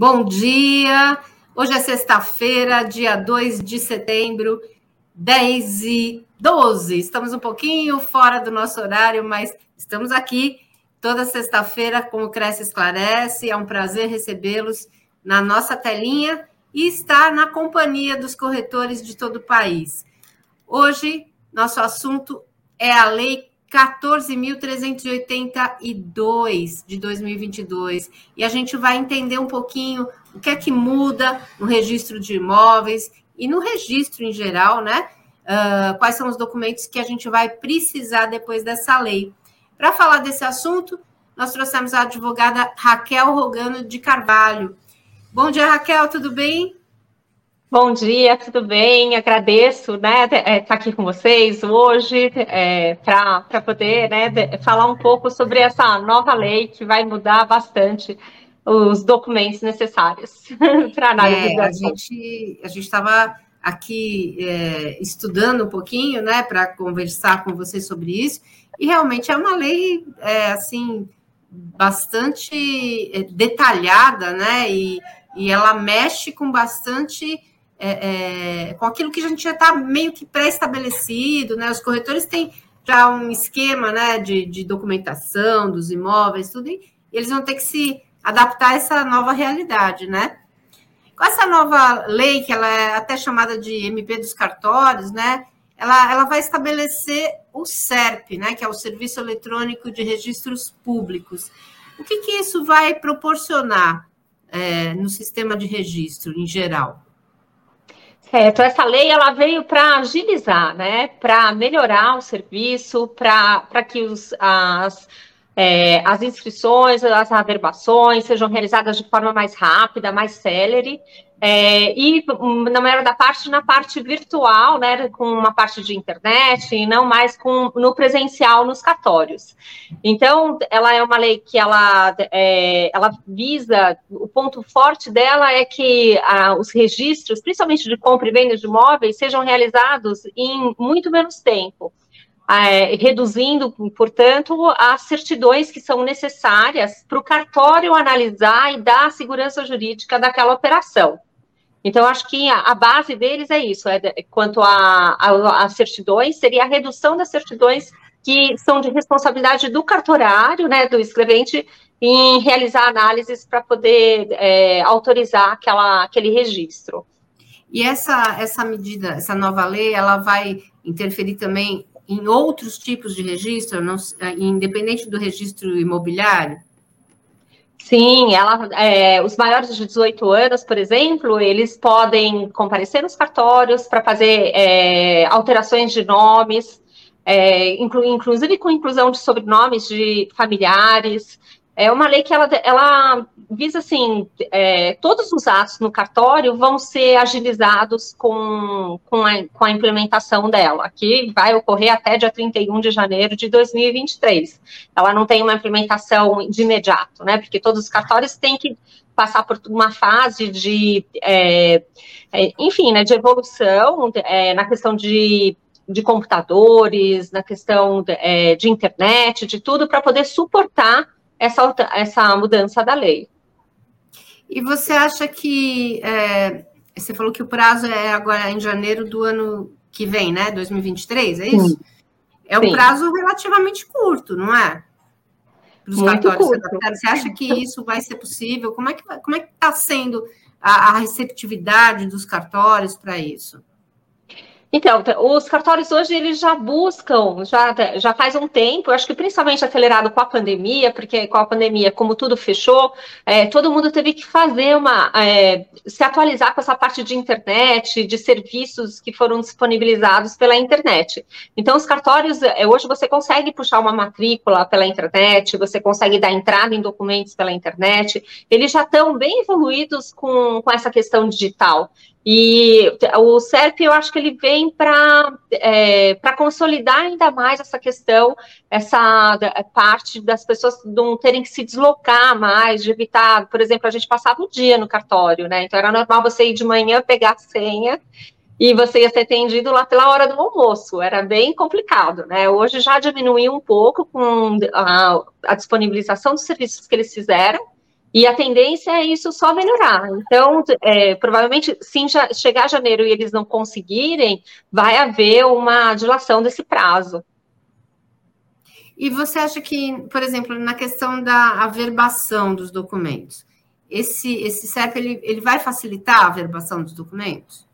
Bom dia! Hoje é sexta-feira, dia 2 de setembro, 10 e 12. Estamos um pouquinho fora do nosso horário, mas estamos aqui toda sexta-feira com o Cresce Esclarece. É um prazer recebê-los na nossa telinha e estar na companhia dos corretores de todo o país. Hoje, nosso assunto é a Lei 14.382 de 2022. E a gente vai entender um pouquinho o que é que muda no registro de imóveis e no registro em geral, né? Uh, quais são os documentos que a gente vai precisar depois dessa lei. Para falar desse assunto, nós trouxemos a advogada Raquel Rogano de Carvalho. Bom dia, Raquel, tudo bem? Bom dia, tudo bem? Agradeço, né, estar é, tá aqui com vocês hoje é, para poder, né, falar um pouco sobre essa nova lei que vai mudar bastante os documentos necessários para análise. É, a gente a gente estava aqui é, estudando um pouquinho, né, para conversar com vocês sobre isso e realmente é uma lei é, assim bastante é, detalhada, né, e, e ela mexe com bastante é, é, com aquilo que a gente já está meio que pré-estabelecido, né? Os corretores têm já um esquema né, de, de documentação dos imóveis, tudo, e eles vão ter que se adaptar a essa nova realidade, né? Com essa nova lei, que ela é até chamada de MP dos cartórios, né? Ela, ela vai estabelecer o SERP, né? Que é o Serviço Eletrônico de Registros Públicos. O que, que isso vai proporcionar é, no sistema de registro em geral? Certo, essa lei ela veio para agilizar, né, para melhorar o serviço, para que os, as, é, as inscrições, as averbações sejam realizadas de forma mais rápida, mais célere, é, e na maior da parte na parte virtual, né, com uma parte de internet e não mais com no presencial nos cartórios. Então, ela é uma lei que ela, é, ela visa o ponto forte dela é que a, os registros, principalmente de compra e venda de imóveis, sejam realizados em muito menos tempo. É, reduzindo, portanto, as certidões que são necessárias para o cartório analisar e dar a segurança jurídica daquela operação. Então, acho que a, a, base deles é isso, é, quanto a, certidões, seria a redução das certidões que são de responsabilidade do cartorário, né, do escrevente, em realizar análises para poder é, autorizar aquela, aquele registro. E essa, essa medida, essa nova lei, ela vai interferir também em outros tipos de registro, não, independente do registro imobiliário? Sim, ela, é, os maiores de 18 anos, por exemplo, eles podem comparecer nos cartórios para fazer é, alterações de nomes, é, inclu, inclusive com inclusão de sobrenomes de familiares, é uma lei que ela, ela visa assim, é, todos os atos no cartório vão ser agilizados com, com, a, com a implementação dela, que vai ocorrer até dia 31 de janeiro de 2023. Ela não tem uma implementação de imediato, né? Porque todos os cartórios têm que passar por uma fase de, é, é, enfim, né, de evolução é, na questão de de computadores, na questão é, de internet, de tudo, para poder suportar essa, essa mudança da lei. E você acha que é, você falou que o prazo é agora em janeiro do ano que vem, né? 2023, é isso? Sim. É um Sim. prazo relativamente curto, não é? Para os cartórios curto. Você acha que isso vai ser possível? Como é que como é está sendo a, a receptividade dos cartórios para isso? Então, os cartórios hoje eles já buscam, já, já faz um tempo, acho que principalmente acelerado com a pandemia, porque com a pandemia, como tudo fechou, é, todo mundo teve que fazer uma é, se atualizar com essa parte de internet, de serviços que foram disponibilizados pela internet. Então, os cartórios, é, hoje você consegue puxar uma matrícula pela internet, você consegue dar entrada em documentos pela internet, eles já estão bem evoluídos com, com essa questão digital. E o CERP, eu acho que ele vem para é, consolidar ainda mais essa questão, essa parte das pessoas não terem que se deslocar mais, de evitar, por exemplo, a gente passava o dia no cartório, né? Então era normal você ir de manhã pegar a senha e você ia ser atendido lá pela hora do almoço, era bem complicado, né? Hoje já diminuiu um pouco com a, a disponibilização dos serviços que eles fizeram, E a tendência é isso só melhorar. Então, é, provavelmente, se chegar janeiro e eles não conseguirem, vai haver uma dilação desse prazo. E você acha que, por exemplo, na questão da averbação dos documentos, esse, esse CEP ele, ele vai facilitar a averbação dos documentos?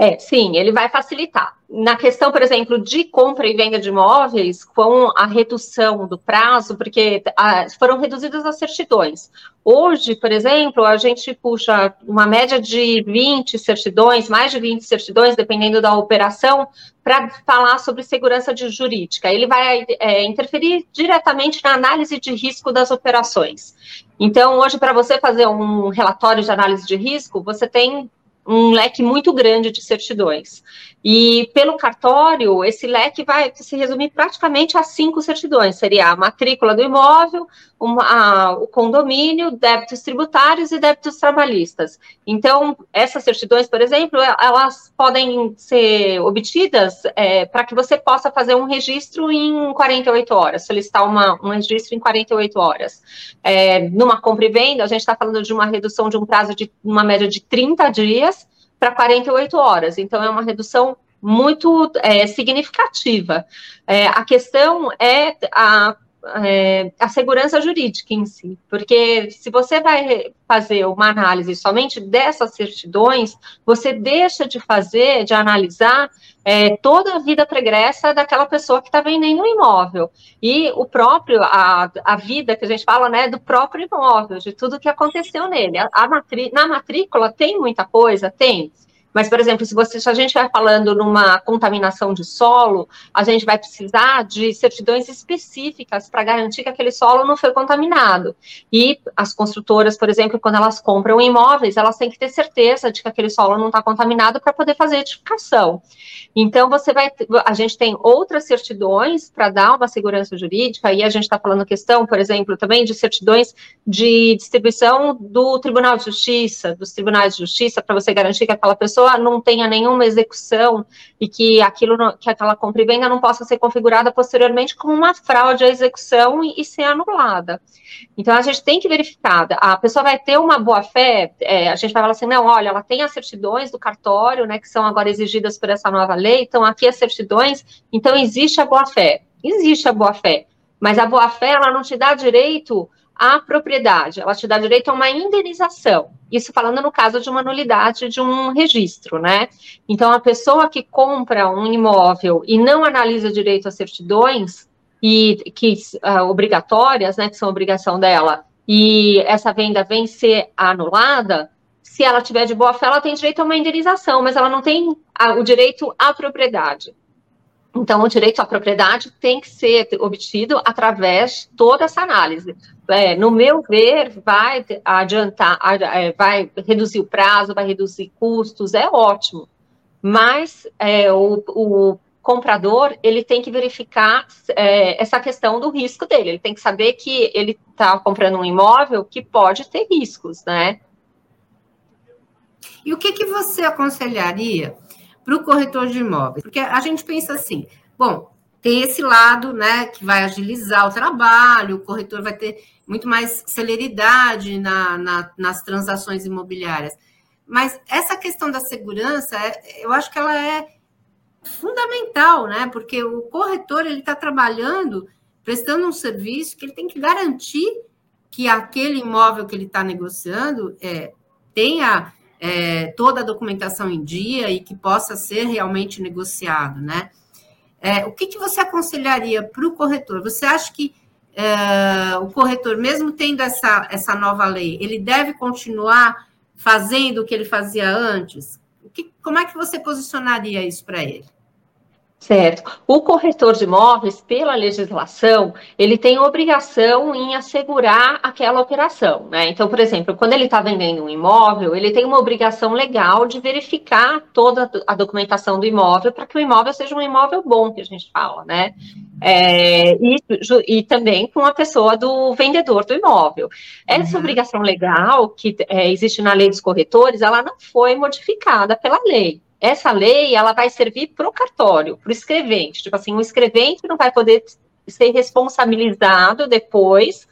É, sim, ele vai facilitar. Na questão, por exemplo, de compra e venda de imóveis, com a redução do prazo, porque ah, foram reduzidas as certidões. Hoje, por exemplo, a gente puxa uma média de 20 certidões, mais de 20 certidões, dependendo da operação, para falar sobre segurança jurídica. Ele vai é, interferir diretamente na análise de risco das operações. Então, hoje, para você fazer um relatório de análise de risco, você tem um leque muito grande de certidões. E pelo cartório, esse leque vai se resumir praticamente a cinco certidões: seria a matrícula do imóvel, uma, a, o condomínio, débitos tributários e débitos trabalhistas. Então, essas certidões, por exemplo, elas podem ser obtidas é, para que você possa fazer um registro em 48 horas, solicitar uma, um registro em 48 horas. É, numa compra e venda, a gente está falando de uma redução de um prazo de uma média de 30 dias para 48 horas. Então, é uma redução muito é, significativa. É, a questão é a, é a segurança jurídica em si, porque se você vai fazer uma análise somente dessas certidões, você deixa de fazer, de analisar é, toda a vida pregressa daquela pessoa que está vendendo o um imóvel e o próprio a, a vida que a gente fala, né, do próprio imóvel, de tudo que aconteceu nele. A, a matrí na matrícula tem muita coisa, tem. Mas, por exemplo, se, você, se a gente vai falando numa contaminação de solo, a gente vai precisar de certidões específicas para garantir que aquele solo não foi contaminado. E as construtoras, por exemplo, quando elas compram imóveis, elas têm que ter certeza de que aquele solo não está contaminado para poder fazer edificação. Então, você vai, a gente tem outras certidões para dar uma segurança jurídica, e a gente está falando questão, por exemplo, também de certidões de distribuição do Tribunal de Justiça, dos tribunais de justiça, para você garantir que aquela pessoa pessoa não tenha nenhuma execução e que aquilo que aquela compra e venda não possa ser configurada posteriormente como uma fraude à execução e, e ser anulada. Então a gente tem que verificar, a pessoa vai ter uma boa fé, é, a gente vai falar assim, não, olha, ela tem as certidões do cartório, né, que são agora exigidas por essa nova lei, então aqui as certidões, então existe a boa fé, existe a boa fé, mas a boa fé ela não te dá direito a propriedade, ela te dá direito a uma indenização. Isso falando no caso de uma nulidade de um registro, né? Então, a pessoa que compra um imóvel e não analisa direito as certidões, e que uh, obrigatórias, né, que são obrigação dela, e essa venda vem ser anulada, se ela tiver de boa fé, ela tem direito a uma indenização, mas ela não tem a, o direito à propriedade. Então, o direito à propriedade tem que ser obtido através toda essa análise. É, no meu ver, vai adiantar, é, vai reduzir o prazo, vai reduzir custos, é ótimo. Mas é, o, o, comprador ele tem que verificar é, essa questão do risco dele. Ele tem que saber que ele está comprando um imóvel que pode ter riscos, né? E o que, que você aconselharia? para o corretor de imóveis? Porque a gente pensa assim, bom, tem esse lado, né, que vai agilizar o trabalho, o corretor vai ter muito mais celeridade na, na, nas transações imobiliárias. Mas essa questão da segurança, é, eu acho que ela é fundamental, né? Porque o corretor ele está trabalhando, prestando um serviço que ele tem que garantir que aquele imóvel que ele está negociando é, tenha é, toda a documentação em dia e que possa ser realmente negociado, né? É, o que, que você aconselharia para o corretor? Você acha que é, o corretor, mesmo tendo essa, essa nova lei, ele deve continuar fazendo o que ele fazia antes? Que, como é que você posicionaria isso para ele? Certo. O corretor de imóveis, pela legislação, ele tem obrigação em assegurar aquela operação, né? Então, por exemplo, quando ele está vendendo um imóvel, ele tem uma obrigação legal de verificar toda a documentação do imóvel para que o imóvel seja um imóvel bom, que a gente fala, né? É, e, e, também com a pessoa do vendedor do imóvel. Essa uhum. obrigação legal que é, existe na lei dos corretores, ela não foi modificada pela lei essa lei ela vai servir para o cartório, para o escrevente. Tipo assim, o escrevente não vai poder ser responsabilizado depois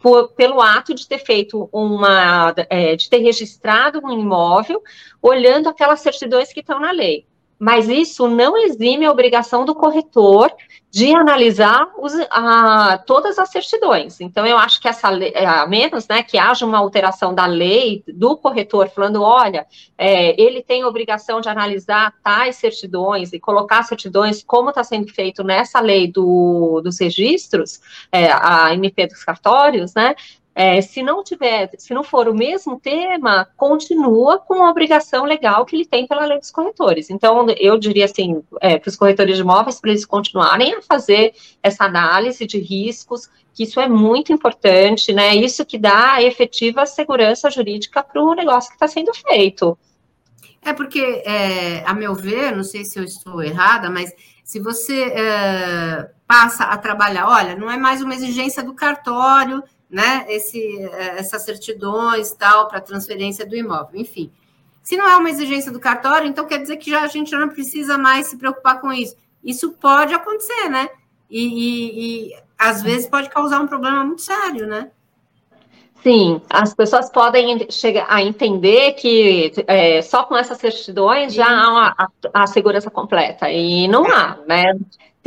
por, pelo ato de ter feito uma, é, de ter registrado um imóvel, olhando aquelas certidões que estão na lei mas isso não exime a obrigação do corretor de analisar os, a, todas as certidões. Então, eu acho que essa lei, a menos né, que haja uma alteração da lei do corretor falando, olha, é, ele tem obrigação de analisar tais certidões e colocar certidões como está sendo feito nessa lei do, dos registros, é, a MP dos cartórios, né? É, se não tiver, se não for o mesmo tema, continua com a obrigação legal que ele tem pela lei dos corretores. Então, eu diria assim, é, para os corretores de imóveis, para eles continuarem a fazer essa análise de riscos, que isso é muito importante, né? Isso que dá efetiva segurança jurídica para o negócio que está sendo feito. É porque, é, a meu ver, não sei se eu estou errada, mas se você é, passa a trabalhar, olha, não é mais uma exigência do cartório né, esse, é, essas certidões tal para transferência do imóvel, enfim. Se não é uma exigência do cartório, então quer dizer que já, a gente não precisa mais se preocupar com isso. Isso pode acontecer, né? E, e, e às vezes pode causar um problema muito sério, né? Sim, as pessoas podem chegar a entender que é, só com essas certidões já há a, a, segurança completa, e não há, né?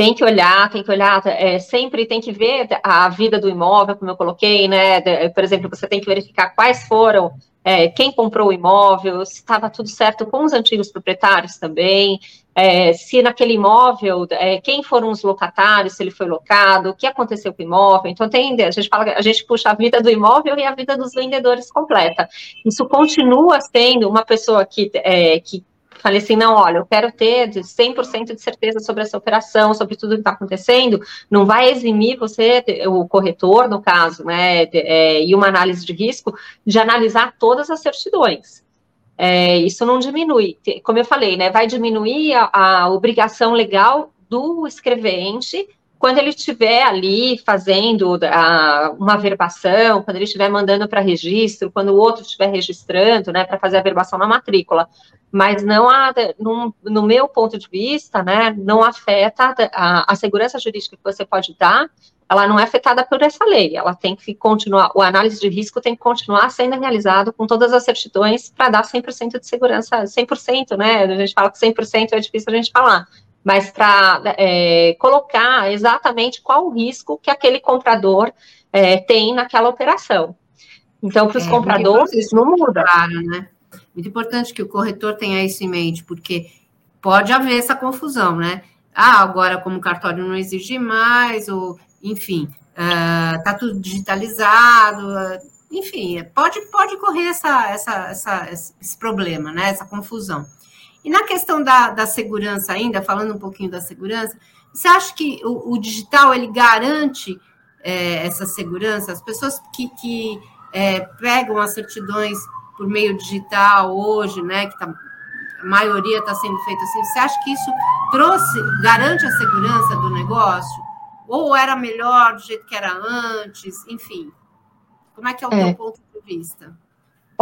Tem que olhar, tem que olhar, é, sempre tem que ver a vida do imóvel, como eu coloquei, né? Por exemplo, você tem que verificar quais foram, é, quem comprou o imóvel, se estava tudo certo com os antigos proprietários também, é, se naquele imóvel, é, quem foram os locatários, se ele foi locado, o que aconteceu com o imóvel. Então, tem, a gente fala, a gente puxa a vida do imóvel e a vida dos vendedores completa. Isso continua sendo uma pessoa que, é, que falei assim, não, olha, eu quero ter 100% de certeza sobre essa operação, sobre tudo que está acontecendo, não vai eximir você, o corretor, no caso, né, é, e uma análise de risco, de analisar todas as certidões. É, isso não diminui, como eu falei, né, vai diminuir a, a obrigação legal do escrevente quando ele estiver ali fazendo a, uma verbação, quando ele estiver mandando para registro, quando o outro estiver registrando, né, para fazer a verbação na matrícula. Mas não há, no, no, meu ponto de vista, né, não afeta a, a, segurança jurídica que você pode dar, ela não é afetada por essa lei, ela tem que continuar, o análise de risco tem que continuar sendo realizado com todas as certidões para dar 100% de segurança, 100%, né, a gente fala que 100% é difícil a gente falar, mas para é, colocar exatamente qual o risco que aquele comprador é, tem naquela operação. Então, para os é, compradores, não muda. Claro, né? Muito importante que o corretor tenha isso em mente, porque pode haver essa confusão, né? Ah, agora como o cartório não exige mais, ou enfim, está uh, tudo digitalizado, uh, enfim, pode, pode correr essa, essa, essa, esse problema, né? Essa confusão. E na questão da, da segurança ainda, falando um pouquinho da segurança, você acha que o, o digital ele garante é, essa segurança? As pessoas que, que é, pegam as certidões por meio digital hoje, né, que tá, a maioria está sendo feita assim, você acha que isso trouxe, garante a segurança do negócio? Ou era melhor do jeito que era antes? Enfim, como é que é o é. teu ponto de vista?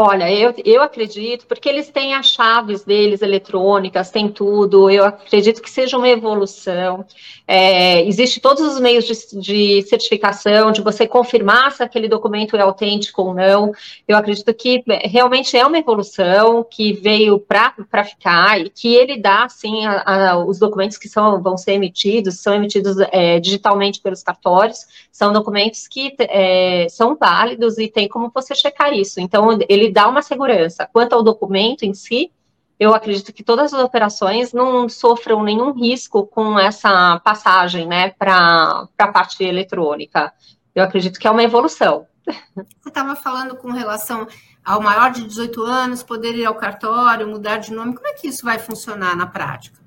Olha, eu, eu acredito, porque eles têm as chaves deles eletrônicas, tem tudo, eu acredito que seja uma evolução. É, existe todos os meios de, de, certificação, de você confirmar se aquele documento é autêntico ou não. Eu acredito que é, realmente é uma evolução que veio para ficar e que ele dá, sim, a, a, os documentos que são, vão ser emitidos, são emitidos é, digitalmente pelos cartórios, são documentos que é, são válidos e tem como você checar isso. Então, ele dá uma segurança. Quanto ao documento em si, eu acredito que todas as operações não sofram nenhum risco com essa passagem, né, para a parte eletrônica. Eu acredito que é uma evolução. Você estava falando com relação ao maior de 18 anos poder ir ao cartório, mudar de nome. Como é que isso vai funcionar na prática?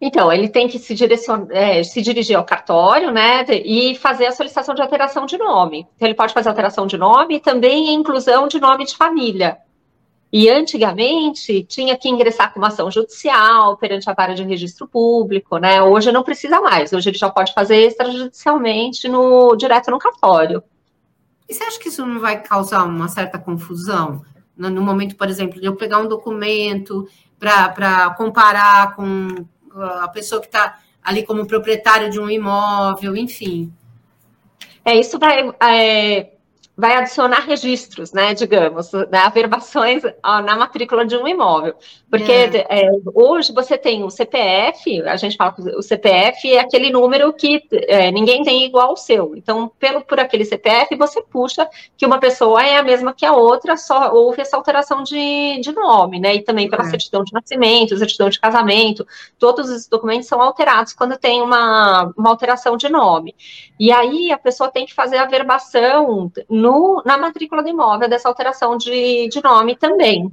Então, ele tem que se, é, se, dirigir ao cartório, né, e fazer a solicitação de alteração de nome. Então, ele pode fazer alteração de nome e também a inclusão de nome de família. E antigamente tinha que ingressar com uma ação judicial perante a vara de registro público, né? Hoje não precisa mais. Hoje ele já pode fazer extrajudicialmente no direto no cartório. E você acha que isso não vai causar uma certa confusão? No, no momento, por exemplo, de eu pegar um documento para comparar com a pessoa que está ali como proprietário de um imóvel, enfim. É, isso vai é, vai adicionar registros, né, digamos, né, averbações na matrícula de um imóvel. Porque é. É, hoje você tem o CPF, a gente fala que o CPF é aquele número que é, ninguém tem igual ao seu. Então, pelo, por aquele CPF, você puxa que uma pessoa é a mesma que a outra, só houve essa alteração de, de nome, né, e também pela é. certidão de nascimento, certidão de casamento, todos os documentos são alterados quando tem uma, uma alteração de nome. E aí a pessoa tem que fazer a averbação no, na matrícula do imóvel dessa alteração de, de nome também.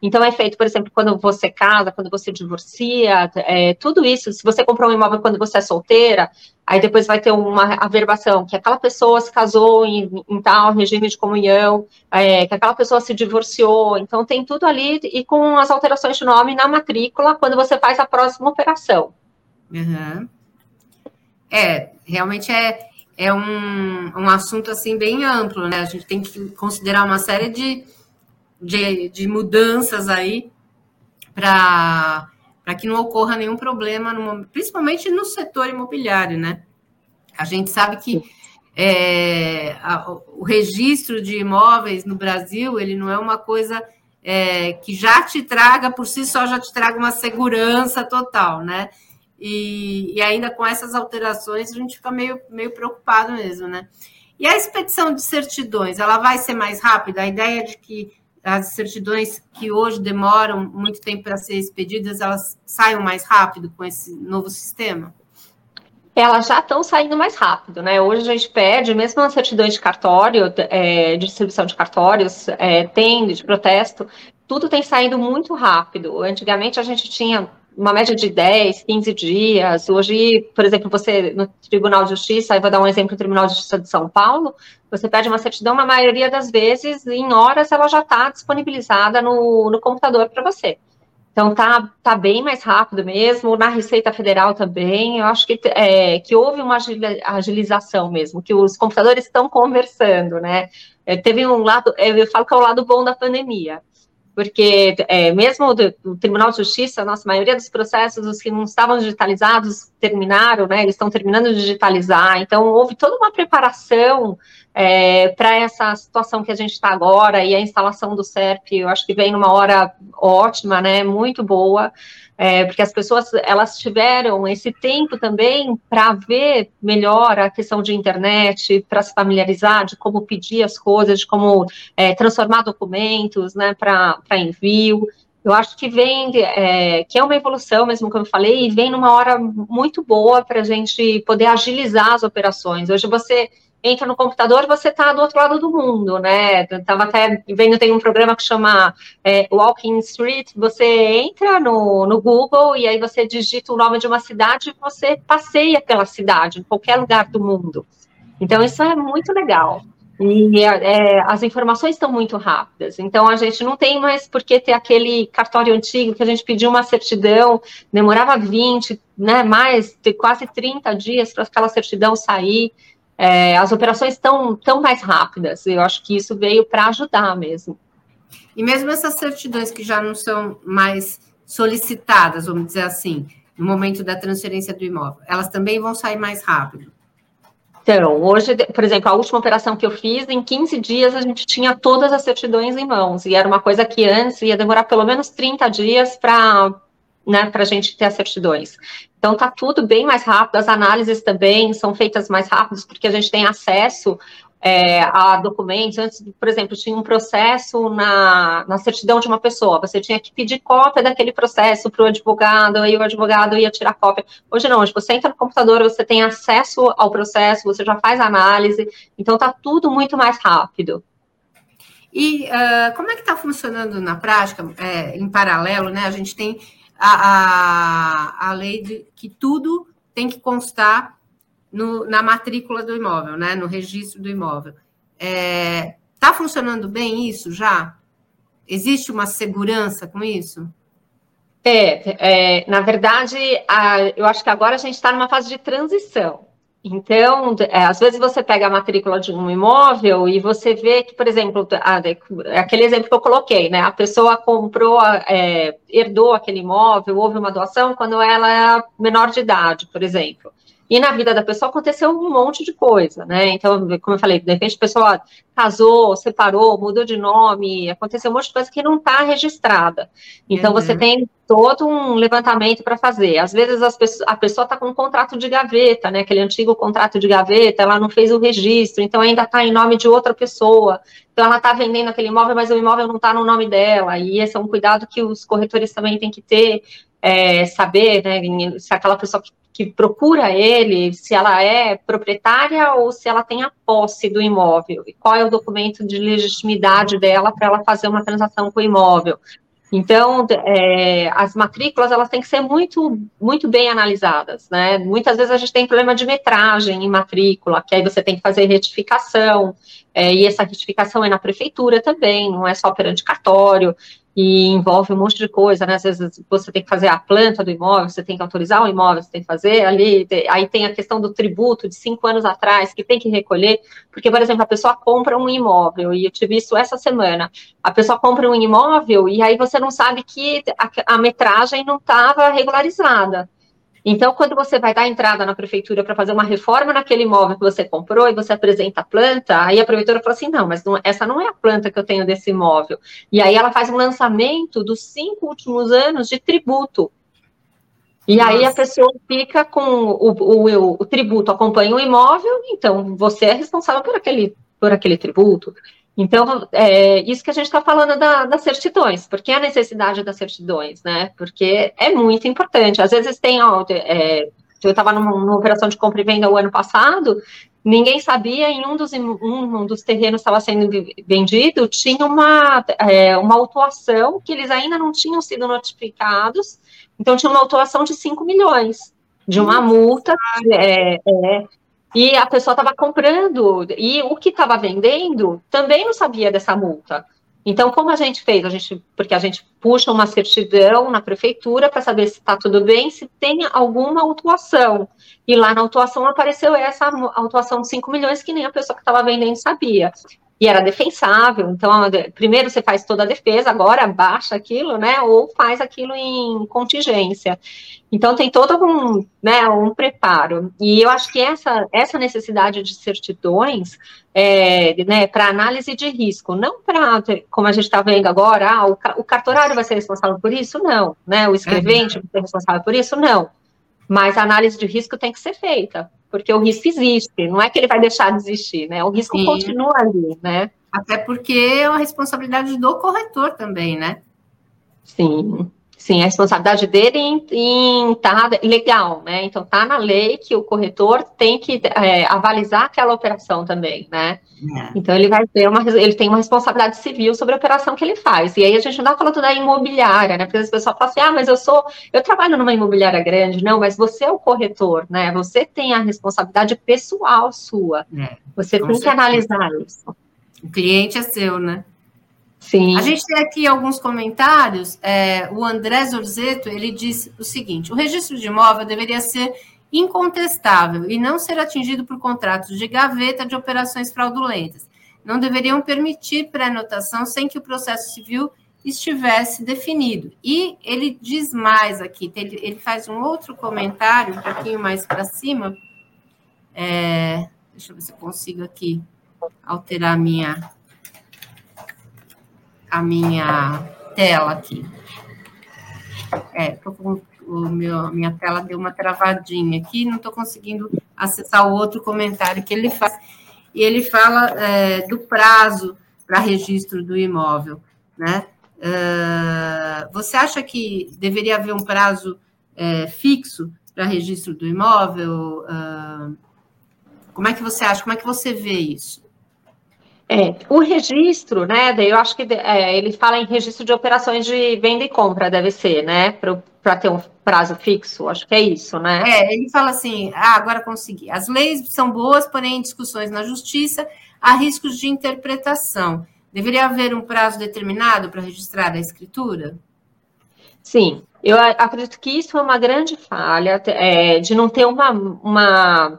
Então, é feito, por exemplo, quando você casa, quando você divorcia, é, tudo isso. Se você comprou um imóvel quando você é solteira, aí depois vai ter uma averbação, que aquela pessoa se casou em, em tal regime de comunhão, é, que aquela pessoa se divorciou. Então, tem tudo ali e com as alterações de nome na matrícula quando você faz a próxima operação. Uhum. É, realmente é é um, um assunto assim bem amplo, né? A gente tem que considerar uma série de, de, de mudanças aí para que não ocorra nenhum problema, no, principalmente no setor imobiliário, né? A gente sabe que é, a, o registro de imóveis no Brasil ele não é uma coisa é, que já te traga por si só já te traga uma segurança total, né? E, e, ainda com essas alterações, a gente fica meio, meio preocupado mesmo, né? E a expedição de certidões, ela vai ser mais rápida? A ideia de que as certidões que hoje demoram muito tempo para ser expedidas, elas saiam mais rápido com esse novo sistema? Elas já estão saindo mais rápido, né? Hoje a gente pede, mesmo nas certidões de cartório, é, de distribuição de cartórios, é, tem de protesto, tudo tem saído muito rápido. Antigamente a gente tinha uma média de 10, 15 dias. Hoje, por exemplo, você no Tribunal de Justiça, aí vou dar um exemplo, no Tribunal de Justiça de São Paulo, você pede uma certidão, na maioria das vezes, em horas, ela já está disponibilizada no, no computador para você. Então, tá, tá bem mais rápido mesmo, na Receita Federal também, eu acho que, é, que houve uma agilização mesmo, que os computadores estão conversando, né? É, teve um lado, eu falo que é o lado bom da pandemia, porque é, mesmo do, Tribunal de Justiça, a nossa maioria dos processos, os que não estavam digitalizados, terminaram, né, eles estão terminando de digitalizar, então houve toda uma preparação é, para essa situação que a gente está agora, e a instalação do SERP, eu acho que vem numa hora ótima, né, muito boa, é, porque as pessoas elas tiveram esse tempo também para ver melhor a questão de internet, para se familiarizar de como pedir as coisas, de como é, transformar documentos, né, para envio. Eu acho que vem, é, que é uma evolução, mesmo como eu falei, e vem numa hora muito boa para a gente poder agilizar as operações. Hoje você entra no computador, você está do outro lado do mundo, né? Estava até vendo, tem um programa que chama é, Walking Street, você entra no, no Google e aí você digita o nome de uma cidade e você passeia pela cidade, em qualquer lugar do mundo. Então, isso é muito legal. E é, as informações estão muito rápidas, então a gente não tem mais por que ter aquele cartório antigo que a gente pediu uma certidão, demorava 20, né, mais, quase 30 dias para aquela certidão sair é, as operações estão tão mais rápidas. Eu acho que isso veio para ajudar mesmo. E mesmo essas certidões que já não são mais solicitadas, vamos dizer assim, no momento da transferência do imóvel, elas também vão sair mais rápido. Então, hoje, por exemplo, a última operação que eu fiz, em 15 dias a gente tinha todas as certidões em mãos, e era uma coisa que antes ia demorar pelo menos 30 dias para né, para a gente ter as certidões. Então, está tudo bem mais rápido, as análises também são feitas mais rápidas, porque a gente tem acesso é, a documentos. Antes, por exemplo, tinha um processo na, na certidão de uma pessoa, você tinha que pedir cópia daquele processo para o advogado, aí o advogado ia tirar cópia. Hoje não, hoje você entra no computador, você tem acesso ao processo, você já faz análise, então está tudo muito mais rápido. E uh, como é que está funcionando na prática, é, em paralelo, né? A gente tem a, a, a lei de que tudo tem que constar no, na matrícula do imóvel, né? No registro do imóvel. Está é, tá funcionando bem isso já? Existe uma segurança com isso? É, é na verdade, a, eu acho que agora a gente está numa fase de transição. Então, é, às vezes você pega a matrícula de um imóvel e você vê que, por exemplo, a, aquele exemplo que eu coloquei, né? A pessoa comprou, é, herdou aquele imóvel, houve uma doação quando ela é menor de idade, por exemplo. E na vida da pessoa aconteceu um monte de coisa, né? Então, como eu falei, de repente a pessoa casou, separou, mudou de nome, aconteceu um monte de coisa que não está registrada. Então, uhum. você tem todo um levantamento para fazer. Às vezes pessoas, a pessoa está com um contrato de gaveta, né? Aquele antigo contrato de gaveta, ela não fez o registro, então ainda está em nome de outra pessoa. Então, ela está vendendo aquele imóvel, mas o imóvel não está no nome dela. E esse é um cuidado que os corretores também têm que ter, é, saber, né? Se aquela pessoa que que procura ele, se ela é proprietária ou se ela tem a posse do imóvel, e qual é o documento de legitimidade dela para ela fazer uma transação com o imóvel. Então, é, as matrículas, elas têm que ser muito, muito bem analisadas, né? Muitas vezes a gente tem problema de metragem em matrícula, que aí você tem que fazer retificação, é, e essa retificação é na prefeitura também, não é só perante cartório e envolve um monte de coisa, né? Às vezes você tem que fazer a planta do imóvel, você tem que autorizar o imóvel, você tem que fazer ali, aí tem a questão do tributo de cinco anos atrás, que tem que recolher, porque, por exemplo, a pessoa compra um imóvel, e eu tive isso essa semana, a pessoa compra um imóvel, e aí você não sabe que a, a metragem não estava regularizada. Então, quando você vai dar entrada na prefeitura para fazer uma reforma naquele imóvel que você comprou e você apresenta a planta, aí a prefeitura fala assim: não, mas não, essa não é a planta que eu tenho desse imóvel. E aí ela faz um lançamento dos cinco últimos anos de tributo. E Nossa. aí a pessoa fica com o, o, o, tributo, acompanha o imóvel, então você é responsável por aquele, por aquele tributo. Então, é isso que a gente está falando da, das certidões, porque a necessidade das certidões, né? Porque é muito importante. Às vezes tem, ó, é, eu estava numa, numa, operação de compra e venda o ano passado, ninguém sabia, em um dos, um, dos terrenos estava sendo vendido, tinha uma, é, uma autuação que eles ainda não tinham sido notificados, então tinha uma autuação de 5 milhões, de uma multa, é, é, e a pessoa estava comprando, e o que estava vendendo também não sabia dessa multa. Então, como a gente fez? A gente, porque a gente puxa uma certidão na prefeitura para saber se está tudo bem, se tem alguma autuação. E lá na autuação apareceu essa autuação de 5 milhões que nem a pessoa que estava vendendo sabia e era defensável. Então, primeiro você faz toda a defesa, agora baixa aquilo, né? Ou faz aquilo em contingência. Então, tem todo um, né, um preparo. E eu acho que essa, essa necessidade de certidões é, né, para análise de risco, não para, como a gente está vendo agora, ah, o, o cartorário vai ser responsável por isso? Não. Né? O escrevente vai ser responsável por isso? Não. Mas a análise de risco tem que ser feita porque o risco existe, não é que ele vai deixar de existir, né? O risco Sim. continua ali, né? Até porque é uma responsabilidade do corretor também, né? Sim. Sim, a responsabilidade dele em estar tá legal, né? Então tá na lei que o corretor tem que é, avalizar aquela operação também, né? É. Então ele vai ter uma ele tem uma responsabilidade civil sobre a operação que ele faz. E aí a gente não está falando da imobiliária, né? Porque as pessoas falam assim, ah, mas eu sou, eu trabalho numa imobiliária grande, não, mas você é o corretor, né? Você tem a responsabilidade pessoal sua. É, você tem certeza. que analisar isso. O cliente é seu, né? Sim. A gente tem aqui alguns comentários. É, o André Zorzeto ele diz o seguinte: o registro de imóvel deveria ser incontestável e não ser atingido por contratos de gaveta de operações fraudulentas. Não deveriam permitir pré-notação sem que o processo civil estivesse definido. E ele diz mais aqui, ele, ele faz um outro comentário, um pouquinho mais para cima. É, deixa eu ver se eu consigo aqui alterar a minha a minha tela aqui. É, tô com o meu, minha tela deu uma travadinha aqui, não estou conseguindo acessar o outro comentário que ele faz. E ele fala é, do prazo para registro do imóvel, né? Uh, você acha que deveria haver um prazo é, fixo para registro do imóvel? Uh, como é que você acha? Como é que você vê isso? É, o registro, né? Daí eu acho que é, ele fala em registro de operações de venda e compra, deve ser, né? Para ter um prazo fixo, acho que é isso, né? É, ele fala assim: ah, agora consegui. As leis são boas, porém, em discussões na justiça há riscos de interpretação. Deveria haver um prazo determinado para registrar a escritura? Sim, eu acredito que isso é uma grande falha é, de não ter uma, uma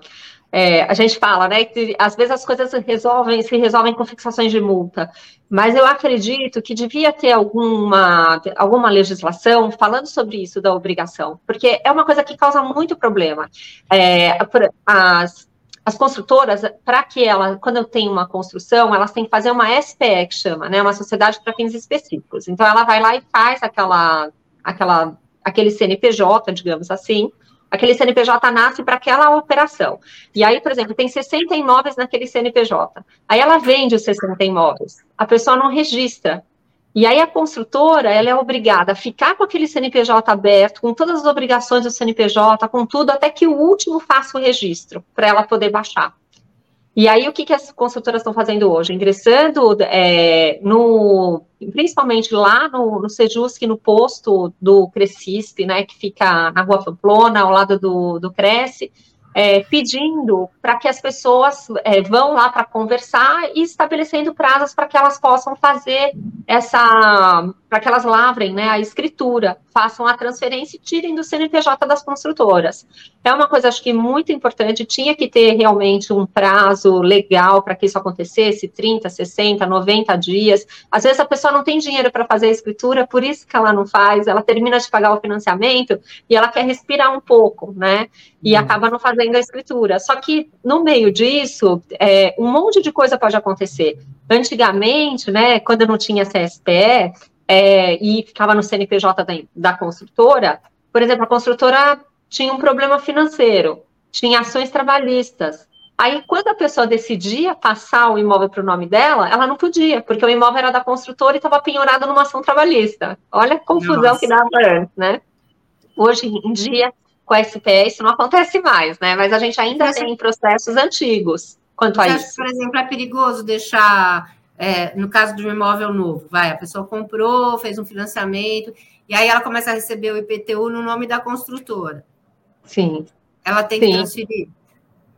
é, a gente fala, né, que às vezes as coisas resolvem, se resolvem com fixações de multa, mas eu acredito que devia ter alguma, alguma legislação falando sobre isso da obrigação, porque é uma coisa que causa muito problema. É, as, as construtoras, para que ela, quando eu tenho uma construção, elas têm que fazer uma SPE, que chama, né, uma sociedade para fins específicos. Então, ela vai lá e faz aquela, aquela, aquele CNPJ, digamos assim, aquele CNPJ nasce para aquela operação. E aí, por exemplo, tem 60 imóveis naquele CNPJ. Aí ela vende os 60 imóveis. A pessoa não registra. E aí a construtora, ela é obrigada a ficar com aquele CNPJ aberto, com todas as obrigações do CNPJ, com tudo, até que o último faça o registro, para ela poder baixar. E aí, o que, que as consultoras estão fazendo hoje? Ingressando é, no, principalmente lá no, no Sejusc, no posto do Crescisp, né, que fica na rua Pamplona, ao lado do, do Cresce, é, pedindo para que as pessoas é, vão lá para conversar e estabelecendo prazos para que elas possam fazer essa, para que elas lavrem né, a escritura, façam a transferência e tirem do CNPJ das construtoras. É uma coisa, acho que muito importante, tinha que ter realmente um prazo legal para que isso acontecesse, 30, 60, 90 dias. Às vezes a pessoa não tem dinheiro para fazer a escritura, por isso que ela não faz, ela termina de pagar o financiamento e ela quer respirar um pouco, né? E uhum. acaba não fazendo a escritura. Só que no meio disso, é, um monte de coisa pode acontecer. Antigamente, né, quando não tinha CSPE, é, e ficava no CNPJ da, da construtora, por exemplo, a construtora tinha um problema financeiro, tinha ações trabalhistas. Aí, quando a pessoa decidia passar o imóvel para o nome dela, ela não podia, porque o imóvel era da construtora e estava penhorado numa ação trabalhista. Olha a confusão Nossa. que dava antes, né? Hoje em dia, com a SPE, isso não acontece mais, né? Mas a gente ainda tem processos antigos quanto a isso. por exemplo, é perigoso deixar é, no caso de um imóvel novo, vai, a pessoa comprou, fez um financiamento, e aí ela começa a receber o IPTU no nome da construtora. Sim. Ela tem Sim. que transferir.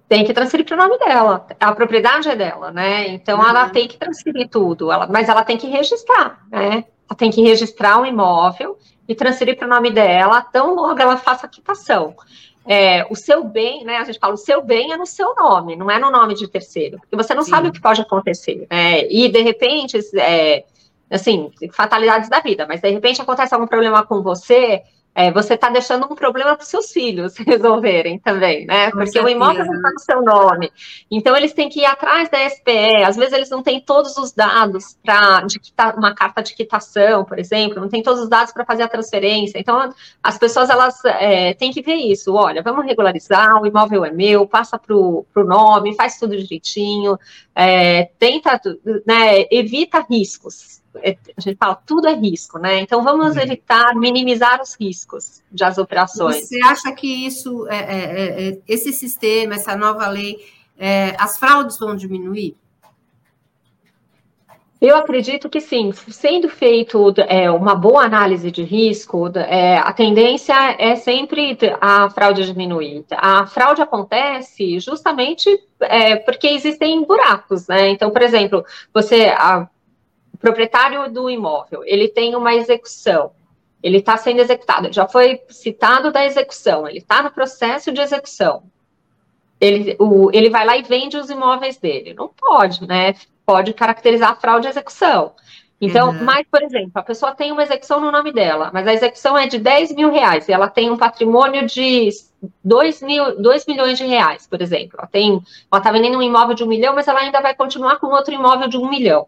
Tem que transferir para o nome dela. A propriedade é dela, né? Então uhum. ela tem que transferir tudo, ela, mas ela tem que registrar, né? Ela tem que registrar o imóvel e transferir para o nome dela, tão logo ela faça a quitação é, o seu bem, né? A gente fala, o seu bem é no seu nome, não é no nome de terceiro, porque você não Sim. sabe o que pode acontecer, né? E de repente, é, assim, fatalidades da vida, mas de repente acontece algum problema com você, é, você está deixando um problema para os seus filhos resolverem também, né? Com Porque certeza. o imóvel não está no seu nome. Então, eles têm que ir atrás da SPE. Às vezes, eles não têm todos os dados para uma carta de quitação, por exemplo, não tem todos os dados para fazer a transferência. Então, as pessoas elas é, têm que ver isso. Olha, vamos regularizar, o imóvel é meu, passa para o nome, faz tudo direitinho, é, tenta, né, evita riscos a gente fala, tudo é risco, né? Então vamos uhum. evitar, minimizar os riscos das operações. Você acha que isso, é, é, é esse sistema, essa nova lei, é, as fraudes vão diminuir? Eu acredito que sim, sendo feito é, uma boa análise de risco, é, a tendência é sempre a fraude diminuir. A fraude acontece justamente é, porque existem buracos, né? Então, por exemplo, você, a, proprietário do imóvel, ele tem uma execução, ele está sendo executado, já foi citado da execução, ele está no processo de execução. Ele, o, ele vai lá e vende os imóveis dele. Não pode, né? Pode caracterizar a fraude de execução. Então, uhum. mas, por exemplo, a pessoa tem uma execução no nome dela, mas a execução é de 10 mil reais, e ela tem um patrimônio de 2, mil, 2 milhões de reais, por exemplo. Ela está vendendo um imóvel de um milhão, mas ela ainda vai continuar com outro imóvel de um milhão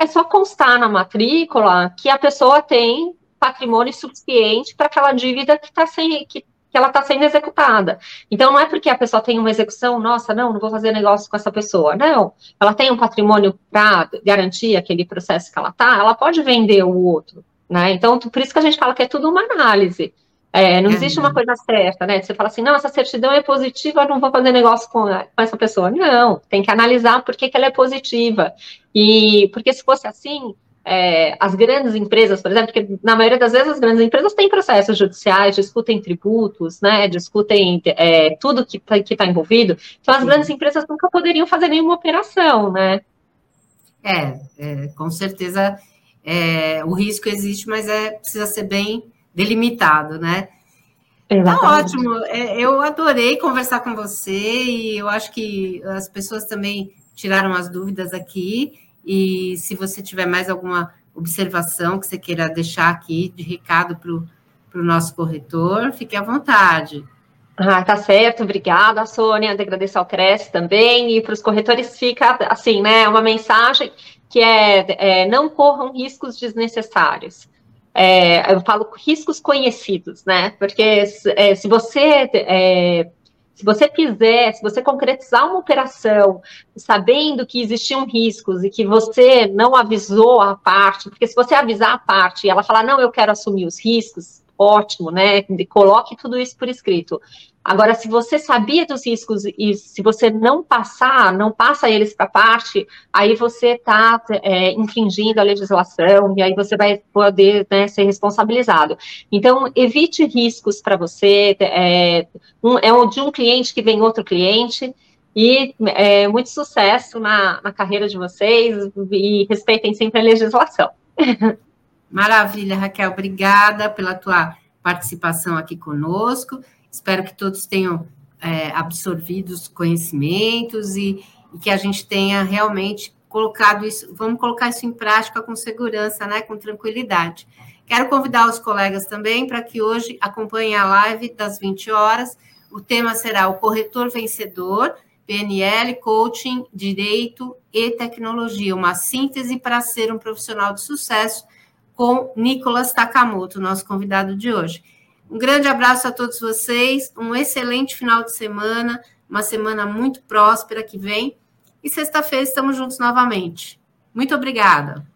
é só constar na matrícula que a pessoa tem patrimônio suficiente para aquela dívida que está sem, que, que ela está sendo executada. Então, não é porque a pessoa tem uma execução, nossa, não, não vou fazer negócio com essa pessoa. Não, ela tem um patrimônio para garantir aquele processo que ela está, ela pode vender o outro. Né? Então, por isso que a gente fala que é tudo uma análise. É, não existe uma coisa certa, né? Você fala assim, não, essa certidão é positiva, eu não vou fazer negócio com, com essa pessoa. Não, tem que analisar por que, que ela é positiva. E porque se fosse assim, é, as grandes empresas, por exemplo, porque na maioria das vezes as grandes empresas têm processos judiciais, discutem tributos, né? Discutem é, tudo que está tá envolvido. Então as grandes empresas nunca poderiam fazer nenhuma operação, né? É, é com certeza é, o risco existe, mas é precisa ser bem delimitado, né? Exatamente. Tá ótimo. É, eu adorei conversar com você e eu acho que as pessoas também tiraram as dúvidas aqui. E se você tiver mais alguma observação que você queira deixar aqui de recado para o nosso corretor, fique à vontade. Ah, tá certo, obrigada, Sônia. Agradeço ao Cresce também. E para os corretores fica assim, né? Uma mensagem que é, é não corram riscos desnecessários. É, eu falo riscos conhecidos, né? Porque é, se você é, se você fizer, se você concretizar uma operação sabendo que existiam riscos e que você não avisou a parte, porque se você avisar a parte e ela falar, não, eu quero assumir os riscos, ótimo, né? Coloque tudo isso por escrito. Agora, se você sabia dos riscos e se você não passar, não passa eles para parte, aí você está é, infringindo a legislação e aí você vai poder né, ser responsabilizado. Então, evite riscos para você. É, um, é de um cliente que vem outro cliente. E é, muito sucesso na, na carreira de vocês e respeitem sempre a legislação. Maravilha, Raquel. Obrigada pela tua participação aqui conosco. Espero que todos tenham é, absorvido os conhecimentos e, e, que a gente tenha realmente colocado isso, vamos colocar isso em prática com segurança, né, com tranquilidade. Quero convidar os colegas também para que hoje acompanhem a live das 20 horas. O tema será o corretor vencedor, PNL, coaching, direito e tecnologia, uma síntese para ser um profissional de sucesso com Nicolas Takamoto, nosso convidado de hoje. Um grande abraço a todos vocês, um excelente final de semana, uma semana muito próspera que vem. E sexta-feira estamos juntos novamente. Muito obrigada.